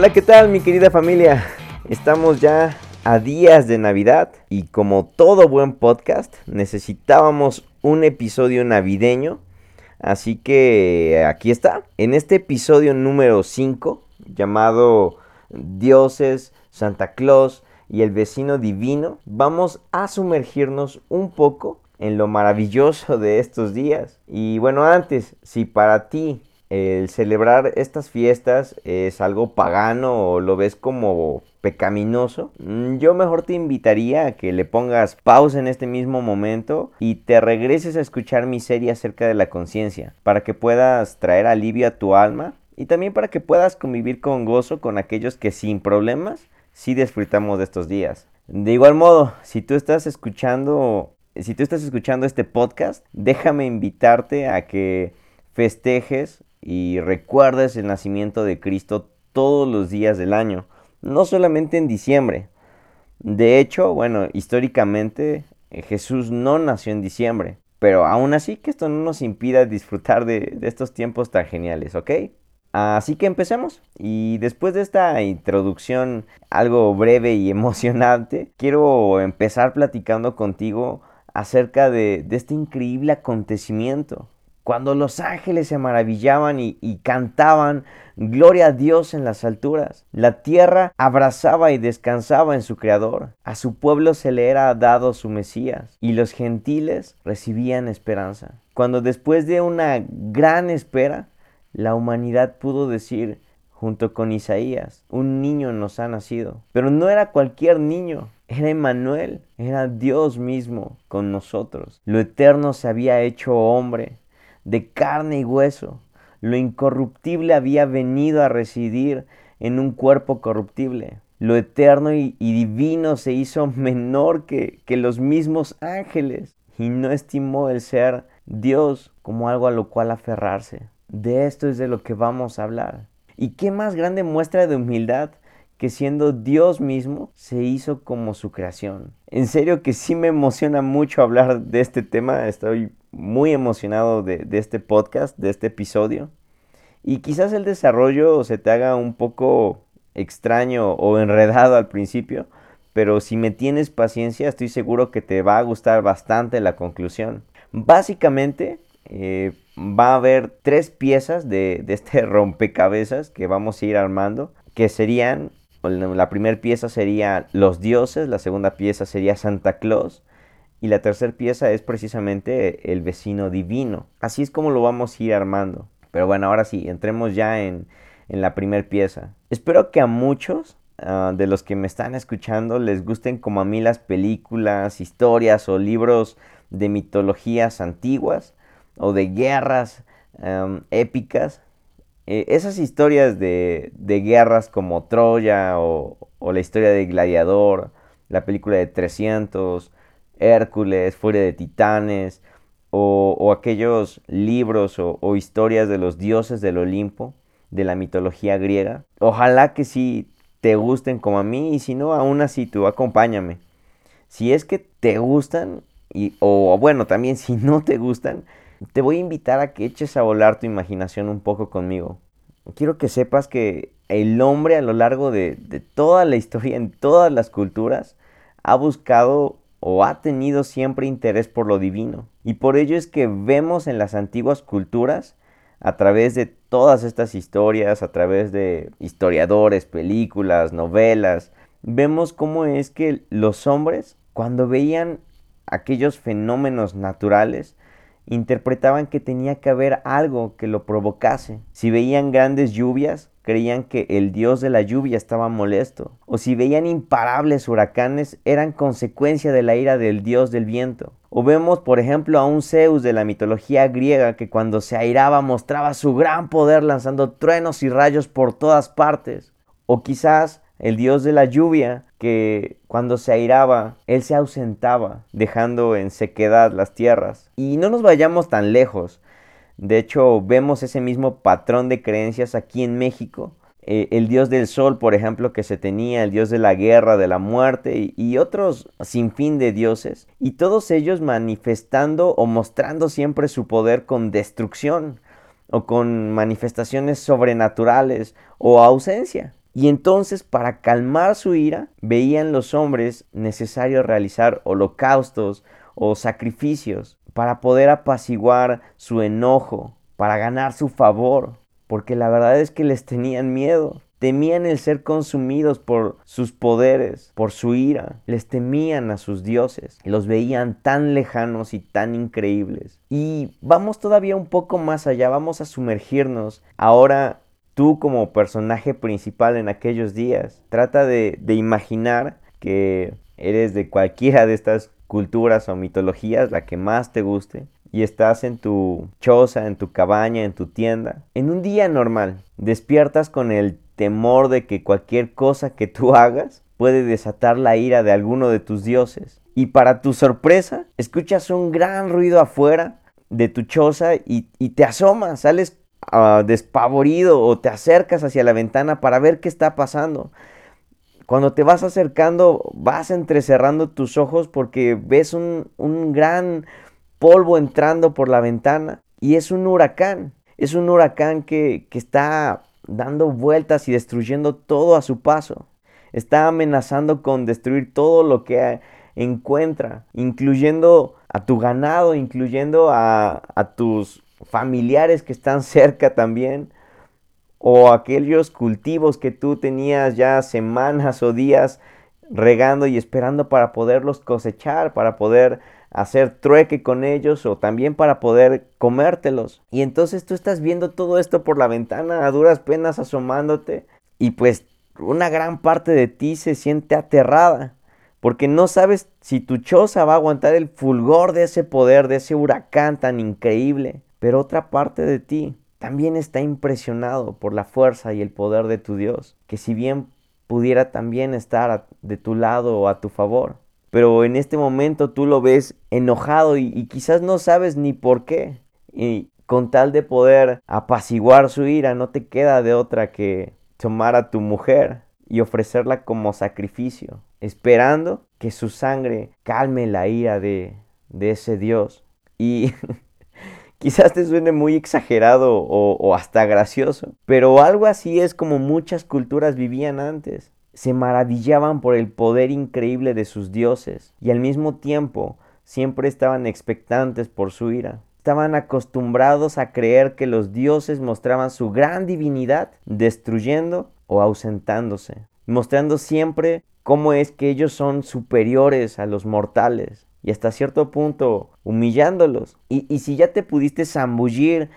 Hola, ¿qué tal mi querida familia? Estamos ya a días de Navidad y como todo buen podcast necesitábamos un episodio navideño. Así que aquí está, en este episodio número 5 llamado Dioses, Santa Claus y el vecino divino, vamos a sumergirnos un poco en lo maravilloso de estos días. Y bueno, antes, si para ti el celebrar estas fiestas es algo pagano o lo ves como pecaminoso, mm, yo mejor te invitaría a que le pongas pausa en este mismo momento y te regreses a escuchar mi serie acerca de la conciencia, para que puedas traer alivio a tu alma y también para que puedas convivir con gozo con aquellos que sin problemas sí disfrutamos de estos días. De igual modo, si tú estás escuchando, si tú estás escuchando este podcast, déjame invitarte a que festejes y recuerdes el nacimiento de Cristo todos los días del año, no solamente en diciembre. De hecho, bueno, históricamente eh, Jesús no nació en diciembre, pero aún así que esto no nos impida disfrutar de, estos tiempos tan geniales, ¿ok? Así que empecemos. Y después de esta introducción algo breve y emocionante, quiero empezar platicando contigo acerca de este increíble acontecimiento cuando los ángeles se maravillaban y, cantaban Gloria a Dios en las alturas. La tierra abrazaba y descansaba en su Creador. A su pueblo se le era dado su Mesías y los gentiles recibían esperanza. Cuando después de una gran espera, la humanidad pudo decir, junto con Isaías, un niño nos ha nacido. Pero no era cualquier niño, era Emmanuel, era Dios mismo con nosotros. Lo eterno se había hecho hombre de carne y hueso. Lo incorruptible había venido a residir en un cuerpo corruptible. Lo eterno y, divino se hizo menor que, que los mismos ángeles y no estimó el ser Dios como algo a lo cual aferrarse. De esto es de lo que vamos a hablar. ¿Y qué más grande muestra de humildad que siendo Dios mismo se hizo como su creación? En serio que sí me emociona mucho hablar de este tema, estoy muy emocionado de, este podcast, de este episodio. Y quizás el desarrollo se te haga un poco extraño o enredado al principio, pero si me tienes paciencia estoy seguro que te va a gustar bastante la conclusión. Básicamente eh, va a haber tres piezas de, de, este rompecabezas que vamos a ir armando, que serían, la primera pieza sería los dioses, la segunda pieza sería Santa Claus y la tercera pieza es precisamente el vecino divino. Así es como lo vamos a ir armando. Pero bueno, ahora sí, entremos ya en, la primera pieza. Espero que a muchos ah, de los que me están escuchando les gusten como a mí las películas, historias o libros de mitologías antiguas o de guerras épicas. Eh, esas historias de, guerras como Troya o, o la historia de Gladiador, la película de 300 Hércules, Furia de Titanes, o, aquellos libros o, historias de los dioses del Olimpo, de la mitología griega. Ojalá que sí te gusten como a mí, y si no, aún así tú acompáñame. Si es que te gustan, y, o bueno, también si no te gustan, te voy a invitar a que eches a volar tu imaginación un poco conmigo. Quiero que sepas que el hombre a lo largo de toda la historia, en todas las culturas, ha buscado o ha tenido siempre interés por lo divino. Y por ello es que vemos en las antiguas culturas, a través de todas estas historias, a través de historiadores, películas, novelas, vemos cómo es que los hombres, cuando veían aquellos fenómenos naturales, interpretaban que tenía que haber algo que lo provocase. Si veían grandes lluvias, creían que el dios de la lluvia estaba molesto, o si veían imparables huracanes, eran consecuencia de la ira del dios del viento. O vemos, por ejemplo, a un Zeus de la mitología griega que cuando se airaba mostraba su gran poder lanzando truenos y rayos por todas partes. O quizás el dios de la lluvia, que cuando se airaba, él se ausentaba, dejando en sequedad las tierras. Y no nos vayamos tan lejos. De hecho, vemos ese mismo patrón de creencias aquí en México. Eh, el dios del sol, por ejemplo, que se tenía, el dios de la guerra, de la muerte y, y otros sin fin de dioses. Y todos ellos manifestando o mostrando siempre su poder con destrucción o con manifestaciones sobrenaturales o ausencia. Y entonces para calmar su ira, veían los hombres necesario realizar holocaustos o sacrificios para poder apaciguar su enojo, para ganar su favor, porque la verdad es que les tenían miedo. Temían el ser consumidos por sus poderes, por su ira. Les temían a sus dioses. Los veían tan lejanos y tan increíbles. Y vamos todavía un poco más allá. Vamos a sumergirnos ahora tú como personaje principal en aquellos días. Trata de, de imaginar que eres de cualquiera de estas culturas o mitologías, la que más te guste, y estás en tu choza, en tu cabaña, en tu tienda, en un día normal, despiertas con el temor de que cualquier cosa que tú hagas puede desatar la ira de alguno de tus dioses. Y para tu sorpresa, escuchas un gran ruido afuera de tu choza y, te asomas, sales ah, despavorido o te acercas hacia la ventana para ver qué está pasando. Cuando te vas acercando, vas entrecerrando tus ojos porque ves un, gran polvo entrando por la ventana y es un huracán. Es un huracán que, que está dando vueltas y destruyendo todo a su paso. Está amenazando con destruir todo lo que encuentra, incluyendo a tu ganado, incluyendo a, a tus familiares que están cerca también o aquellos cultivos que tú tenías ya semanas o días regando y esperando para poderlos cosechar, para poder hacer trueque con ellos o también para poder comértelos. Y entonces tú estás viendo todo esto por la ventana a duras penas asomándote y pues una gran parte de ti se siente aterrada porque no sabes si tu choza va a aguantar el fulgor de ese poder, de ese huracán tan increíble. Pero otra parte de ti también está impresionado por la fuerza y el poder de tu Dios, que si bien pudiera también estar de tu lado o a tu favor, pero en este momento tú lo ves enojado y, quizás no sabes ni por qué. Y con tal de poder apaciguar su ira, no te queda de otra que tomar a tu mujer y ofrecerla como sacrificio, esperando que su sangre calme la ira de, de ese Dios. Y Quizás te suene muy exagerado o, hasta gracioso, pero algo así es como muchas culturas vivían antes. Se maravillaban por el poder increíble de sus dioses y al mismo tiempo siempre estaban expectantes por su ira. Estaban acostumbrados a creer que los dioses mostraban su gran divinidad destruyendo o ausentándose, mostrando siempre cómo es que ellos son superiores a los mortales y hasta cierto punto humillándolos. Y, si ya te pudiste zambullir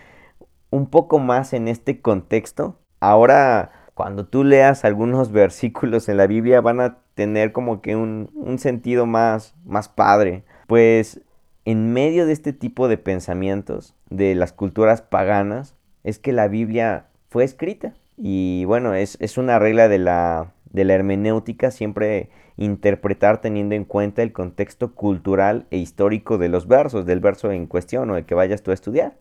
un poco más en este contexto, ahora cuando tú leas algunos versículos en la Biblia van a tener como que un, un sentido más, más padre. Pues en medio de este tipo de pensamientos de las culturas paganas es que la Biblia fue escrita. Y bueno, es, es una regla de la, de la hermenéutica siempre interpretar teniendo en cuenta el contexto cultural e histórico de los versos, del verso en cuestión o el que vayas tú a estudiar.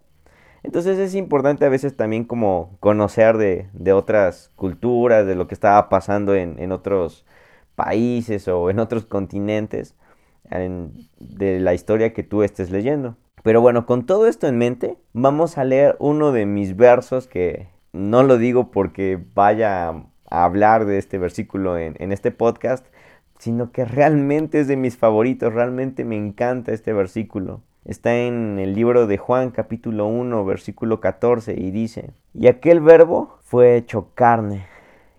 Entonces es importante a veces también como conocer de, otras culturas, de lo que estaba pasando en, otros países o en otros continentes, de la historia que tú estés leyendo. Pero bueno, con todo esto en mente, vamos a leer uno de mis versos que no lo digo porque vaya hablar de este versículo en, en este podcast, sino que realmente es de mis favoritos, realmente me encanta este versículo. Está en el libro de Juan capítulo 1 versículo 14 y dice, y aquel verbo fue hecho carne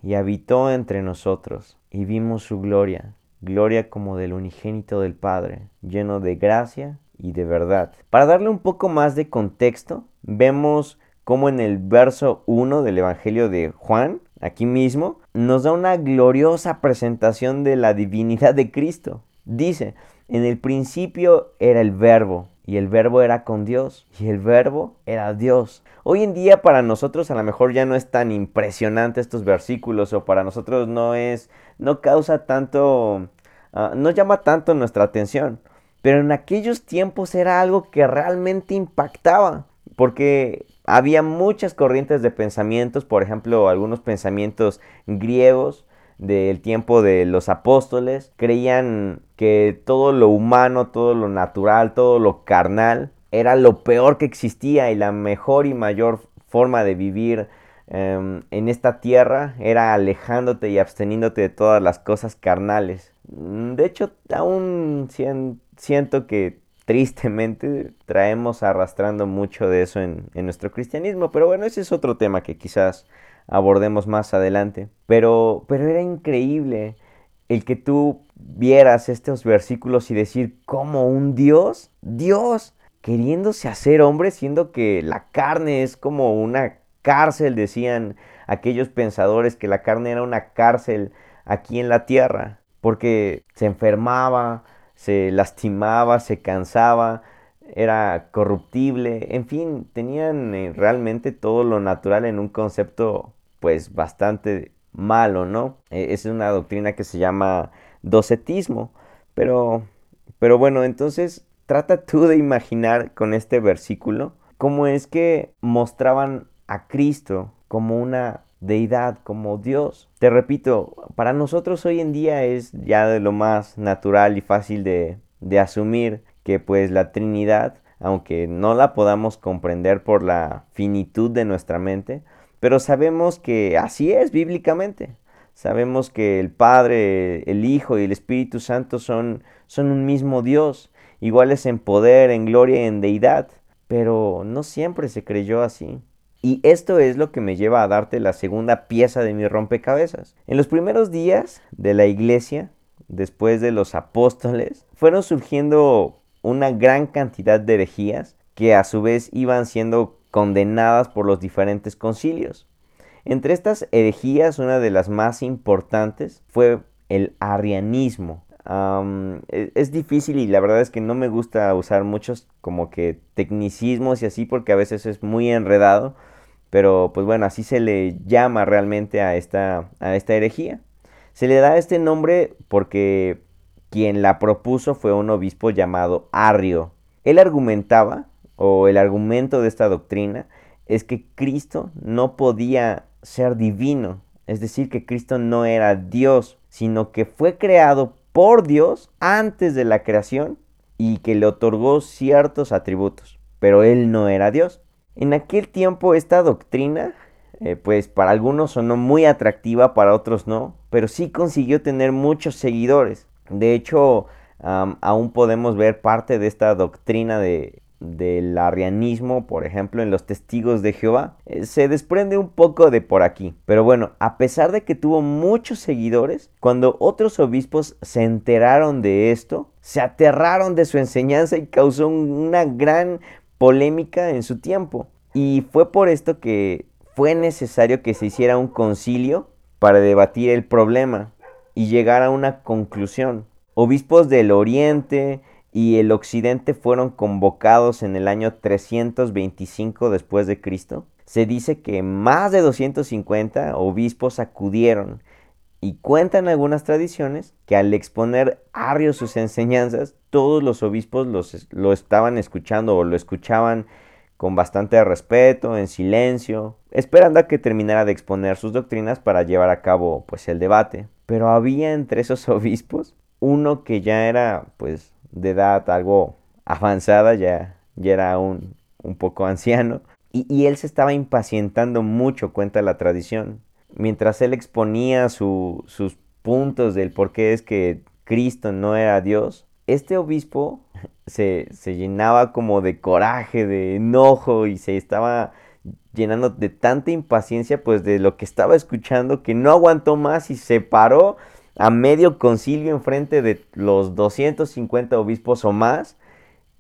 y habitó entre nosotros y vimos su gloria, gloria como del unigénito del Padre, lleno de gracia y de verdad. Para darle un poco más de contexto, vemos como en el verso 1 del Evangelio de Juan aquí mismo, nos da una gloriosa presentación de la divinidad de Cristo. Dice, en el principio era el verbo, y el verbo era con Dios, y el verbo era Dios. Hoy en día para nosotros a lo mejor ya no es tan impresionante estos versículos, o para nosotros no es, no causa tanto, ah, no llama tanto nuestra atención. Pero en aquellos tiempos era algo que realmente impactaba, porque había muchas corrientes de pensamientos, por ejemplo, algunos pensamientos griegos del tiempo de los apóstoles, creían que todo lo humano, todo lo natural, todo lo carnal era lo peor que existía y la mejor y mayor forma de vivir em, en esta tierra era alejándote y absteniéndote de todas las cosas carnales. De hecho, aún siento que tristemente traemos arrastrando mucho de eso en, nuestro cristianismo, pero bueno, ese es otro tema que quizás abordemos más adelante. Pero, pero era increíble el que tú vieras estos versículos y decir, como un Dios, Dios, queriéndose hacer hombre, siendo que la carne es como una cárcel, decían aquellos pensadores que la carne era una cárcel aquí en la tierra, porque se enfermaba, se lastimaba, se cansaba, era corruptible, en fin, tenían eh, realmente todo lo natural en un concepto pues bastante malo, ¿no? E, es una doctrina que se llama docetismo, pero, pero bueno, entonces trata tú de imaginar con este versículo cómo es que mostraban a Cristo como una deidad, como Dios. Te repito, para nosotros hoy en día es ya de lo más natural y fácil de, asumir que pues la Trinidad, aunque no la podamos comprender por la finitud de nuestra mente, pero sabemos que así es bíblicamente. Sabemos que el Padre, el Hijo y el Espíritu Santo son, son un mismo Dios, iguales en poder, en gloria y en deidad, pero no siempre se creyó así. Y esto es lo que me lleva a darte la segunda pieza de mi rompecabezas. En los primeros días de la iglesia, después de los apóstoles, fueron surgiendo una gran cantidad de herejías que a su vez iban siendo condenadas por los diferentes concilios. Entre estas herejías, una de las más importantes fue el arrianismo. E, es, difícil y la verdad es que no me gusta usar muchos como que tecnicismos y así porque a veces es muy enredado, pero pues bueno, así se le llama realmente a esta, a esta herejía. Se le da este nombre porque quien la propuso fue un obispo llamado Arrio. Él argumentaba o el argumento de esta doctrina es que Cristo no podía ser divino, es decir, que Cristo no era Dios, sino que fue creado por Dios antes de la creación y que le otorgó ciertos atributos, pero él no era Dios. En aquel tiempo esta doctrina, eh, pues para algunos sonó muy atractiva, para otros no, pero sí consiguió tener muchos seguidores. De hecho, aún podemos ver parte de esta doctrina de, del arrianismo, por ejemplo, en los testigos de Jehová, eh, se desprende un poco de por aquí. Pero bueno, a pesar de que tuvo muchos seguidores, cuando otros obispos se enteraron de esto, se aterraron de su enseñanza y causó una gran polémica en su tiempo. Y fue por esto que fue necesario que se hiciera un concilio para debatir el problema y llegar a una conclusión. Obispos del Oriente, y el occidente fueron convocados en el año 325 después de Cristo. Se dice que más de 250 obispos acudieron y cuentan algunas tradiciones que al exponer Arrio sus enseñanzas, todos los obispos los, lo estaban escuchando o lo escuchaban con bastante respeto, en silencio, esperando a que terminara de exponer sus doctrinas para llevar a cabo pues el debate. Pero había entre esos obispos uno que ya era pues de edad algo avanzada, ya, ya era un, un poco anciano, y, él se estaba impacientando mucho, cuenta la tradición. Mientras él exponía sus puntos del por qué es que Cristo no era Dios, este obispo se, se llenaba como de coraje, de enojo y se estaba llenando de tanta impaciencia pues de lo que estaba escuchando que no aguantó más y se paró a medio concilio enfrente de los 250 obispos o más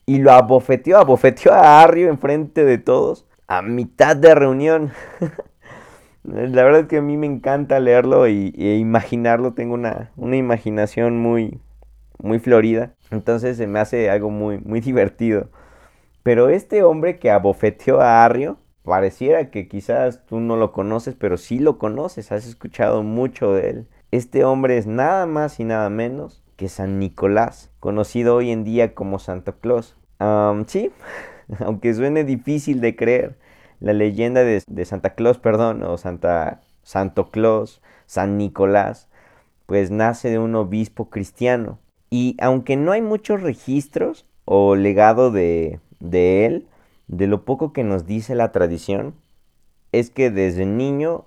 y lo abofeteó, abofeteó a Arrio enfrente de todos a mitad de reunión. La verdad es que a mí me encanta leerlo y, e imaginarlo, tengo una, imaginación muy, muy florida, entonces se me hace algo muy, muy divertido. Pero este hombre que abofeteó a Arrio, pareciera que quizás tú no lo conoces, pero sí lo conoces, has escuchado mucho de él. Este hombre es nada más y nada menos que San Nicolás, conocido hoy en día como Santo Claus. sí, aunque suene difícil de creer, la leyenda de, Santa Claus, perdón, o Santa, Santo Claus, San Nicolás, pues nace de un obispo cristiano. Y aunque no hay muchos registros o legado de, de él, de lo poco que nos dice la tradición, es que desde niño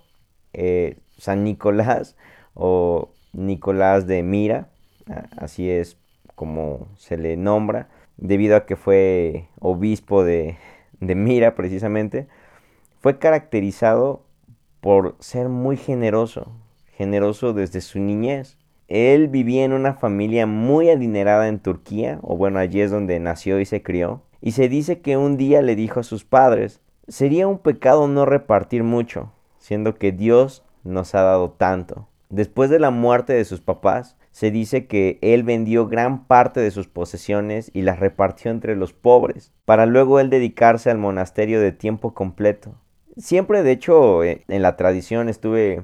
eh, San Nicolás o Nicolás de Mira, así es como se le nombra, debido a que fue obispo de, de Mira precisamente, fue caracterizado por ser muy generoso, generoso desde su niñez. Él vivía en una familia muy adinerada en Turquía, o bueno, allí es donde nació y se crió, y se dice que un día le dijo a sus padres, sería un pecado no repartir mucho, siendo que Dios nos ha dado tanto. Después de la muerte de sus papás, se dice que él vendió gran parte de sus posesiones y las repartió entre los pobres, para luego él dedicarse al monasterio de tiempo completo. Siempre, de hecho, eh, en la tradición estuve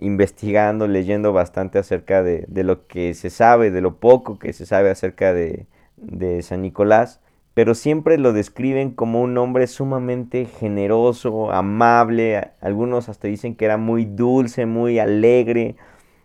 investigando, leyendo bastante acerca de, lo que se sabe, de lo poco que se sabe acerca de, de San Nicolás, pero siempre lo describen como un hombre sumamente generoso, amable, algunos hasta dicen que era muy dulce, muy alegre,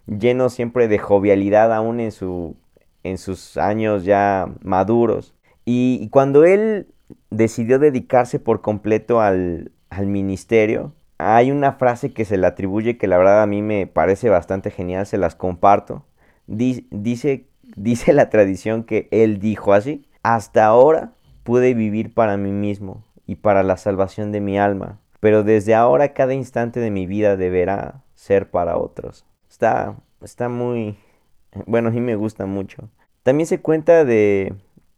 lleno siempre de jovialidad aún en, su, en sus años ya maduros. Y, cuando él decidió dedicarse por completo al, al ministerio, hay una frase que se le atribuye que la verdad a mí me parece bastante genial, se las comparto. Dice, dice la tradición que él dijo así, hasta ahora pude vivir para mí mismo y para la salvación de mi alma, pero desde ahora cada instante de mi vida deberá ser para otros. Está, está muy, bueno, mí me gusta mucho. También se cuenta de,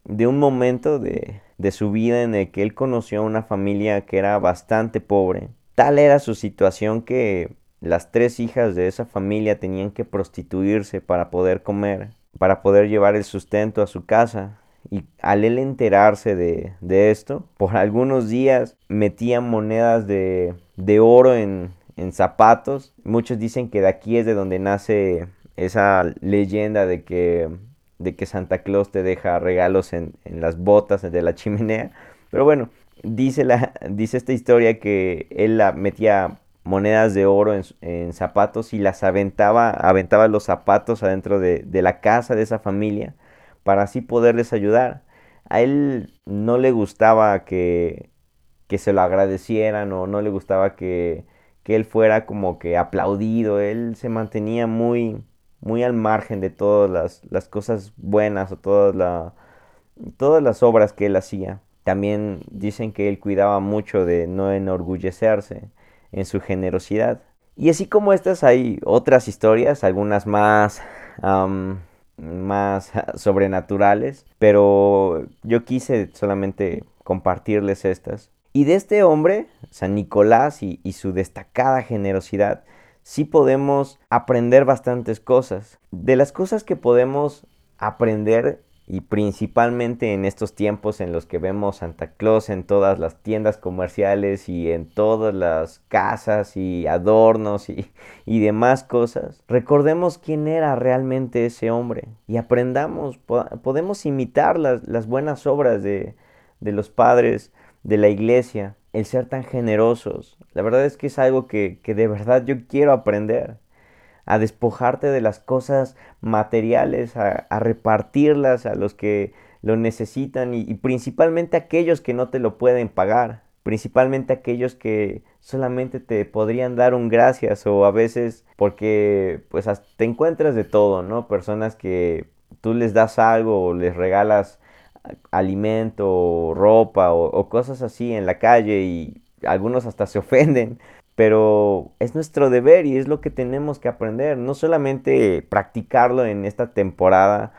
de un momento de, de su vida en el que él conoció a una familia que era bastante pobre. Tal era su situación que las tres hijas de esa familia tenían que prostituirse para poder comer, para poder llevar el sustento a su casa. Y al él enterarse de, de esto, por algunos días metían monedas de, de oro en, en zapatos. Muchos dicen que de aquí es de donde nace esa leyenda de que, de que Santa Claus te deja regalos en, las botas de la chimenea. Pero bueno, dice, la, dice esta historia que él la metía monedas de oro en, zapatos y las aventaba, aventaba los zapatos adentro de, de la casa de esa familia para así poderles ayudar. A él no le gustaba que, que se lo agradecieran o no le gustaba que, que él fuera como que aplaudido, él se mantenía muy, muy al margen de todas las, cosas buenas o todas, la, todas las obras que él hacía. También dicen que él cuidaba mucho de no enorgullecerse en su generosidad. Y así como estas hay otras historias, algunas más, más sobrenaturales, pero yo quise solamente compartirles estas. Y de este hombre, San Nicolás y, su destacada generosidad, sí podemos aprender bastantes cosas. De las cosas que podemos aprender y principalmente en estos tiempos en los que vemos Santa Claus en todas las tiendas comerciales y en todas las casas y adornos y, demás cosas, recordemos quién era realmente ese hombre y aprendamos, podemos imitar las, buenas obras de, de los padres de la iglesia, el ser tan generosos. La verdad es que es algo que, de verdad yo quiero aprender. A despojarte de las cosas materiales, a, repartirlas a los que lo necesitan y, principalmente aquellos que no te lo pueden pagar. Principalmente aquellos que solamente te podrían dar un gracias o a veces porque pues te encuentras de todo, ¿no? Personas que tú les das algo o les regalas alimento, ropa o, cosas así en la calle y algunos hasta se ofenden, pero es nuestro deber y es lo que tenemos que aprender, no solamente practicarlo en esta temporada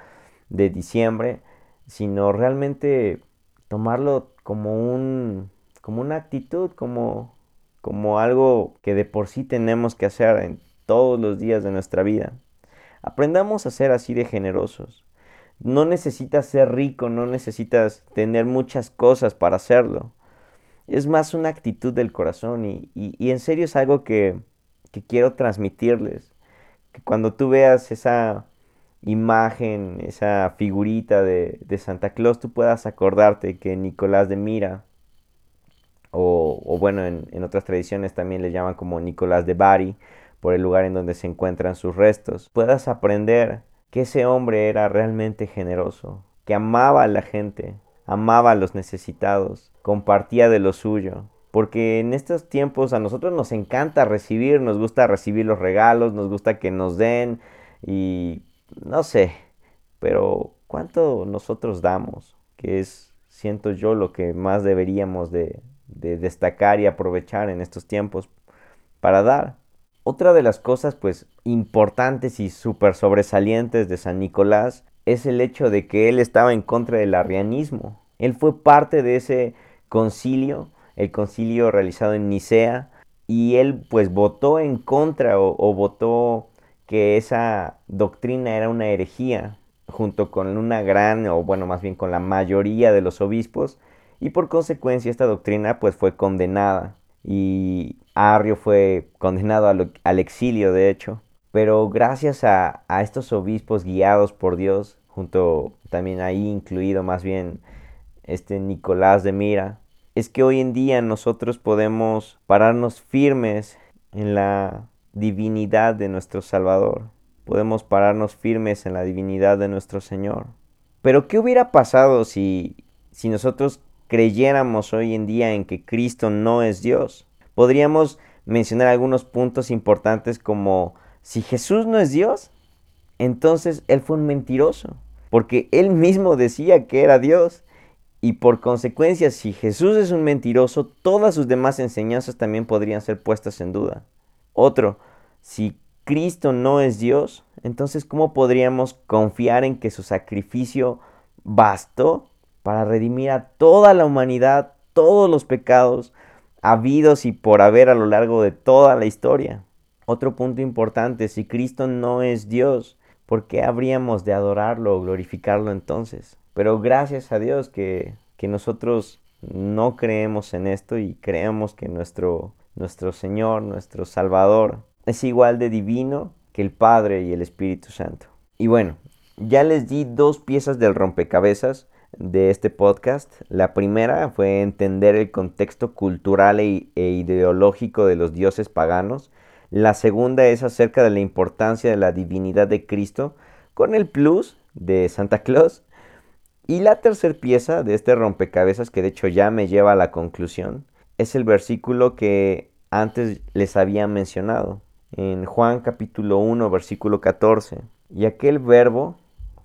de diciembre, sino realmente tomarlo como un como una actitud, como como algo que de por sí tenemos que hacer en todos los días de nuestra vida. Aprendamos a ser así de generosos. No necesitas ser rico, no necesitas tener muchas cosas para hacerlo. Es más una actitud del corazón y, en serio es algo que, quiero transmitirles. Que cuando tú veas esa imagen, esa figurita de, Santa Claus, tú puedas acordarte que Nicolás de Mira, o, bueno, en, en, otras tradiciones también le llaman como Nicolás de Bari, por el lugar en donde se encuentran sus restos, puedas aprender que ese hombre era realmente generoso, que amaba a la gente, amaba a los necesitados, compartía de lo suyo. Porque en estos tiempos a nosotros nos encanta recibir, nos gusta recibir los regalos, nos gusta que nos den y no sé, pero ¿cuánto nosotros damos? Que es, siento yo, lo que más deberíamos de, de destacar y aprovechar en estos tiempos para dar. Otra de las cosas pues importantes y súper sobresalientes de San Nicolás es el hecho de que él estaba en contra del arrianismo. Él fue parte de ese concilio, el concilio realizado en Nicea, y él pues votó en contra o, votó que esa doctrina era una herejía, junto con una gran, o bueno, más bien con la mayoría de los obispos, y por consecuencia esta doctrina pues fue condenada, y Arrio fue condenado al, exilio, de hecho, pero gracias a, a estos obispos guiados por Dios, junto también ahí incluido más bien este Nicolás de Mira, es que hoy en día nosotros podemos pararnos firmes en la divinidad de nuestro Salvador. Podemos pararnos firmes en la divinidad de nuestro Señor. Pero ¿qué hubiera pasado si, si nosotros creyéramos hoy en día en que Cristo no es Dios? Podríamos mencionar algunos puntos importantes como si Jesús no es Dios, entonces Él fue un mentiroso, porque Él mismo decía que era Dios y por consecuencia, si Jesús es un mentiroso, todas sus demás enseñanzas también podrían ser puestas en duda. Otro, si Cristo no es Dios, entonces ¿cómo podríamos confiar en que su sacrificio bastó para redimir a toda la humanidad, todos los pecados habidos y por haber a lo largo de toda la historia? Otro punto importante, si Cristo no es Dios, ¿por qué habríamos de adorarlo o glorificarlo entonces? Pero gracias a Dios que, nosotros no creemos en esto y creemos que nuestro, nuestro Señor, nuestro Salvador, es igual de divino que el Padre y el Espíritu Santo. Y bueno, ya les di dos piezas del rompecabezas de este podcast. La primera fue entender el contexto cultural e, e, ideológico de los dioses paganos. La segunda es acerca de la importancia de la divinidad de Cristo con el plus de Santa Claus y la tercera pieza de este rompecabezas, que de hecho ya me lleva a la conclusión, es el versículo que antes les había mencionado, en Juan capítulo 1, versículo 14. Y aquel verbo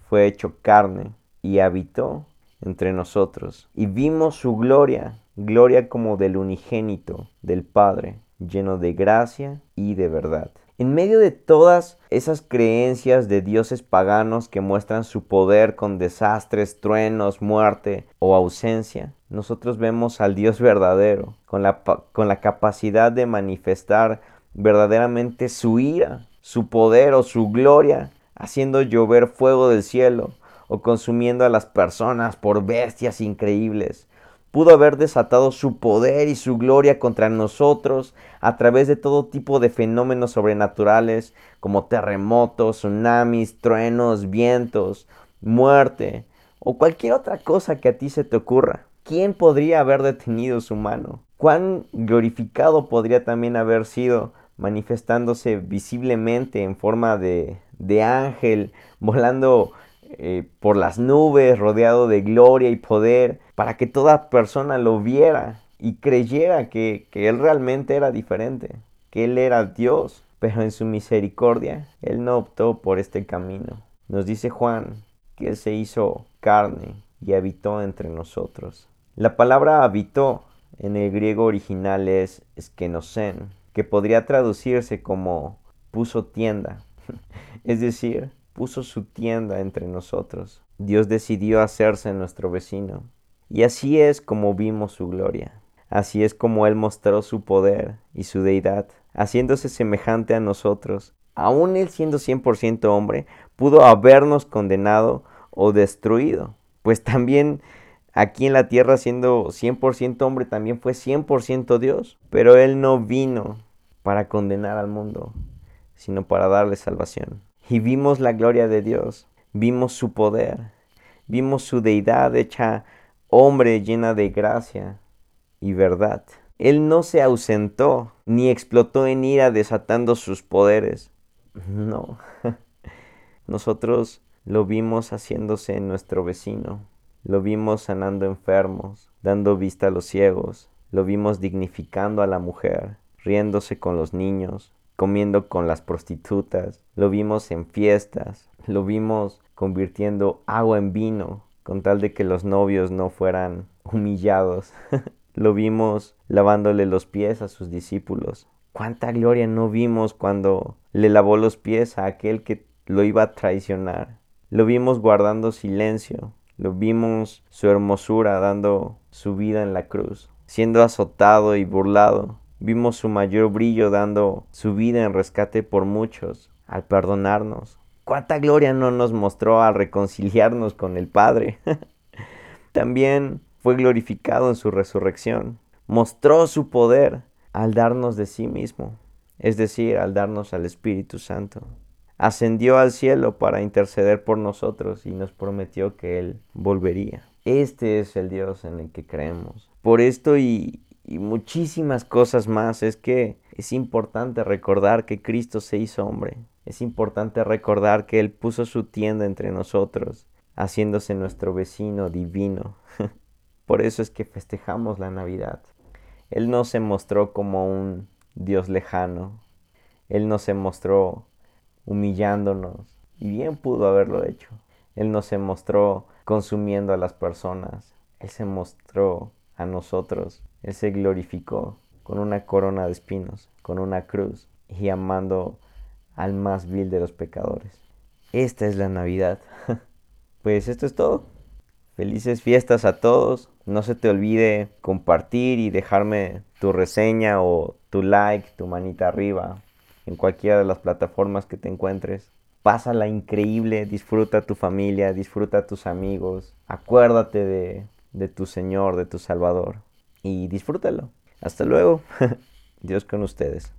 fue hecho carne y habitó entre nosotros, y vimos su gloria, gloria como del unigénito del Padre, lleno de gracia y de verdad. En medio de todas esas creencias de dioses paganos que muestran su poder con desastres, truenos, muerte o ausencia, nosotros vemos al Dios verdadero, con la, con la capacidad de manifestar verdaderamente su ira, su poder o su gloria, haciendo llover fuego del cielo o consumiendo a las personas por bestias increíbles, pudo haber desatado su poder y su gloria contra nosotros a través de todo tipo de fenómenos sobrenaturales como terremotos, tsunamis, truenos, vientos, muerte o cualquier otra cosa que a ti se te ocurra. ¿Quién podría haber detenido su mano? ¿Cuán glorificado podría también haber sido manifestándose visiblemente en forma de, de ángel, volando eh, por las nubes, rodeado de gloria y poder, para que toda persona lo viera y creyera que, Él realmente era diferente, que Él era Dios, pero en su misericordia Él no optó por este camino. Nos dice Juan que Él se hizo carne y habitó entre nosotros. La palabra habitó en el griego original es skenosen, que podría traducirse como puso tienda, es decir, puso su tienda entre nosotros. Dios decidió hacerse nuestro vecino. Y así es como vimos su gloria. Así es como Él mostró su poder y su deidad, haciéndose semejante a nosotros. Aún Él siendo 100% hombre, pudo habernos condenado o destruido. Pues también aquí en la tierra siendo 100% hombre, también fue 100% Dios. Pero Él no vino para condenar al mundo, sino para darle salvación y vimos la gloria de Dios, vimos su poder, vimos su deidad hecha hombre llena de gracia y verdad. Él no se ausentó ni explotó en ira desatando sus poderes. No. Nosotros lo vimos haciéndose nuestro vecino. Lo vimos sanando enfermos, dando vista a los ciegos, lo vimos dignificando a la mujer, riéndose con los niños, comiendo con las prostitutas, lo vimos en fiestas, lo vimos convirtiendo agua en vino, con tal de que los novios no fueran humillados. lo vimos lavándole los pies a sus discípulos. ¿Cuánta gloria no vimos cuando le lavó los pies a aquel que lo iba a traicionar? Lo vimos guardando silencio, lo vimos su hermosura dando su vida en la cruz, siendo azotado y burlado. Vimos su mayor brillo dando su vida en rescate por muchos, al perdonarnos. ¿Cuánta gloria no nos mostró al reconciliarnos con el Padre? También fue glorificado en su resurrección. Mostró su poder al darnos de sí mismo, es decir, al darnos al Espíritu Santo. Ascendió al cielo para interceder por nosotros y nos prometió que Él volvería. Este es el Dios en el que creemos. Por esto y, y muchísimas cosas más es que es importante recordar que Cristo se hizo hombre. Es importante recordar que Él puso su tienda entre nosotros, haciéndose nuestro vecino divino. Por eso es que festejamos la Navidad. Él no se mostró como un Dios lejano. Él no se mostró humillándonos. Y bien pudo haberlo hecho. Él no se mostró consumiendo a las personas. Él se mostró a nosotros. Él se glorificó con una corona de espinos, con una cruz y amando al más vil de los pecadores. Esta es la Navidad. pues esto es todo. Felices fiestas a todos. No se te olvide compartir y dejarme tu reseña o tu like, tu manita arriba en cualquiera de las plataformas que te encuentres. Pásala increíble, disfruta tu familia, disfruta tus amigos, acuérdate de, de tu Señor, de tu Salvador y disfrútalo. Hasta luego. Dios con ustedes.